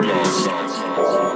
Blood.